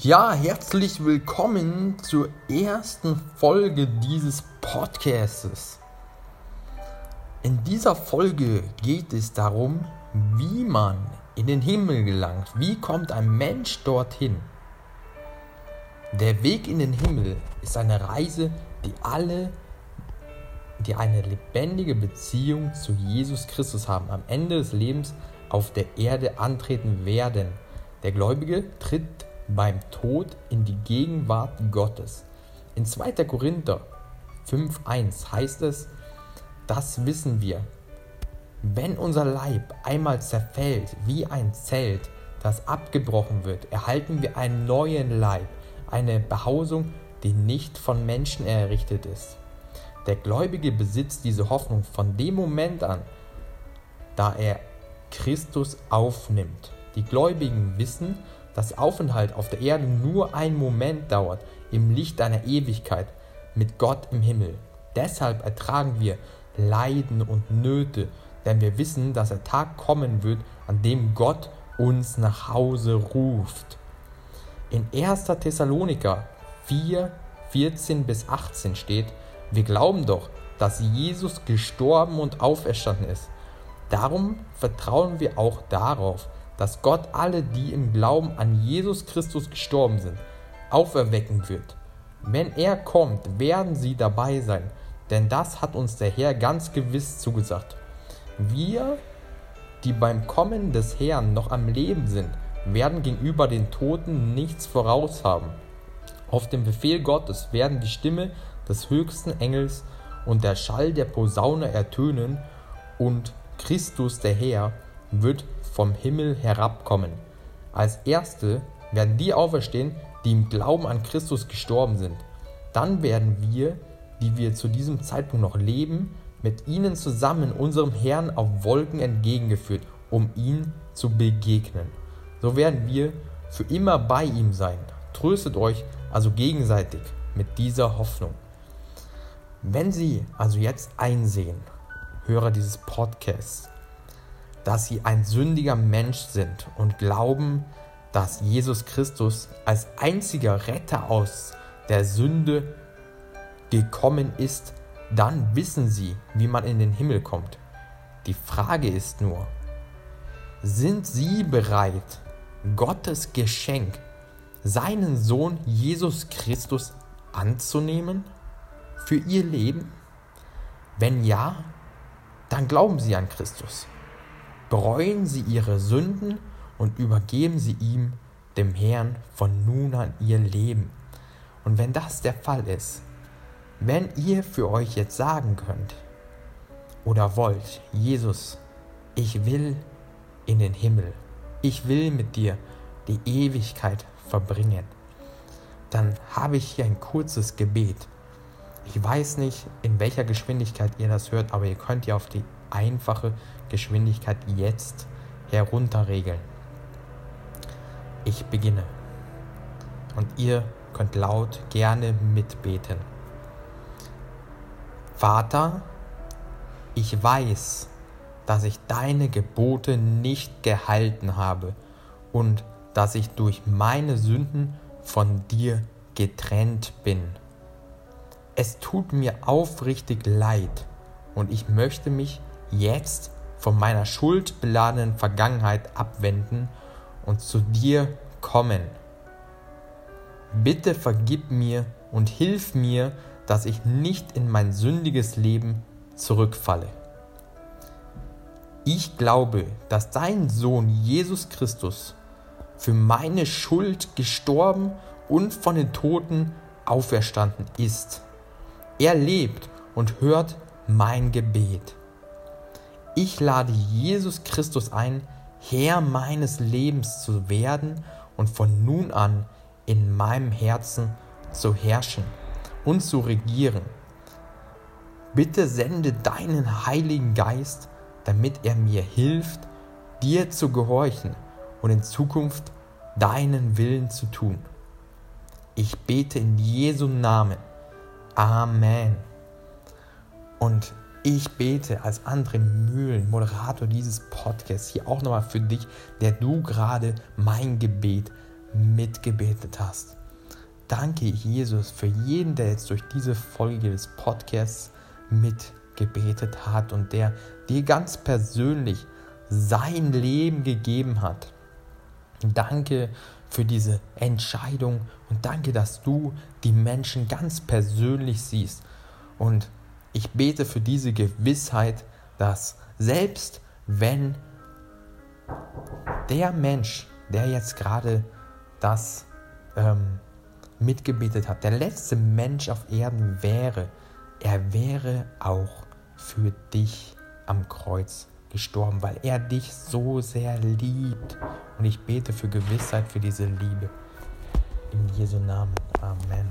Ja, herzlich willkommen zur ersten Folge dieses Podcasts. In dieser Folge geht es darum, wie man in den Himmel gelangt. Wie kommt ein Mensch dorthin? Der Weg in den Himmel ist eine Reise, die alle die eine lebendige Beziehung zu Jesus Christus haben, am Ende des Lebens auf der Erde antreten werden. Der Gläubige tritt beim Tod in die Gegenwart Gottes. In 2. Korinther 5.1 heißt es, das wissen wir. Wenn unser Leib einmal zerfällt wie ein Zelt, das abgebrochen wird, erhalten wir einen neuen Leib, eine Behausung, die nicht von Menschen errichtet ist. Der Gläubige besitzt diese Hoffnung von dem Moment an, da er Christus aufnimmt. Die Gläubigen wissen, dass Aufenthalt auf der Erde nur einen Moment dauert, im Licht einer Ewigkeit mit Gott im Himmel. Deshalb ertragen wir Leiden und Nöte, denn wir wissen, dass der Tag kommen wird, an dem Gott uns nach Hause ruft. In 1. Thessaloniker 4, 14 bis 18 steht, wir glauben doch, dass Jesus gestorben und auferstanden ist. Darum vertrauen wir auch darauf, dass Gott alle, die im Glauben an Jesus Christus gestorben sind, auferwecken wird. Wenn er kommt, werden sie dabei sein, denn das hat uns der Herr ganz gewiss zugesagt. Wir, die beim Kommen des Herrn noch am Leben sind, werden gegenüber den Toten nichts voraus haben. Auf dem Befehl Gottes werden die Stimme des höchsten Engels und der Schall der Posaune ertönen und Christus der Herr wird vom Himmel herabkommen. Als Erste werden die auferstehen, die im Glauben an Christus gestorben sind. Dann werden wir, die wir zu diesem Zeitpunkt noch leben, mit ihnen zusammen unserem Herrn auf Wolken entgegengeführt, um ihn zu begegnen. So werden wir für immer bei ihm sein. Tröstet euch also gegenseitig mit dieser Hoffnung. Wenn Sie also jetzt einsehen, Hörer dieses Podcasts, dass Sie ein sündiger Mensch sind und glauben, dass Jesus Christus als einziger Retter aus der Sünde gekommen ist, dann wissen Sie, wie man in den Himmel kommt. Die Frage ist nur, sind Sie bereit, Gottes Geschenk, seinen Sohn Jesus Christus anzunehmen? für ihr Leben? Wenn ja, dann glauben sie an Christus. Bereuen sie ihre Sünden und übergeben sie ihm dem Herrn von nun an ihr Leben. Und wenn das der Fall ist, wenn ihr für euch jetzt sagen könnt oder wollt, Jesus, ich will in den Himmel, ich will mit dir die Ewigkeit verbringen, dann habe ich hier ein kurzes Gebet. Ich weiß nicht, in welcher Geschwindigkeit ihr das hört, aber ihr könnt ja auf die einfache Geschwindigkeit jetzt herunterregeln. Ich beginne. Und ihr könnt laut gerne mitbeten. Vater, ich weiß, dass ich deine Gebote nicht gehalten habe und dass ich durch meine Sünden von dir getrennt bin. Es tut mir aufrichtig leid und ich möchte mich jetzt von meiner schuldbeladenen Vergangenheit abwenden und zu dir kommen. Bitte vergib mir und hilf mir, dass ich nicht in mein sündiges Leben zurückfalle. Ich glaube, dass dein Sohn Jesus Christus für meine Schuld gestorben und von den Toten auferstanden ist. Er lebt und hört mein Gebet. Ich lade Jesus Christus ein, Herr meines Lebens zu werden und von nun an in meinem Herzen zu herrschen und zu regieren. Bitte sende deinen Heiligen Geist, damit er mir hilft, dir zu gehorchen und in Zukunft deinen Willen zu tun. Ich bete in Jesu Namen. Amen. Und ich bete als André Mühlen, Moderator dieses Podcasts, hier auch nochmal für dich, der du gerade mein Gebet mitgebetet hast. Danke, Jesus, für jeden, der jetzt durch diese Folge des Podcasts mitgebetet hat und der dir ganz persönlich sein Leben gegeben hat. Danke für diese Entscheidung und danke, dass du die Menschen ganz persönlich siehst. Und ich bete für diese Gewissheit, dass selbst wenn der Mensch, der jetzt gerade das ähm, mitgebetet hat, der letzte Mensch auf Erden wäre, er wäre auch für dich am Kreuz gestorben, weil er dich so sehr liebt. Und ich bete für Gewissheit für diese Liebe. In Jesu Namen. Amen.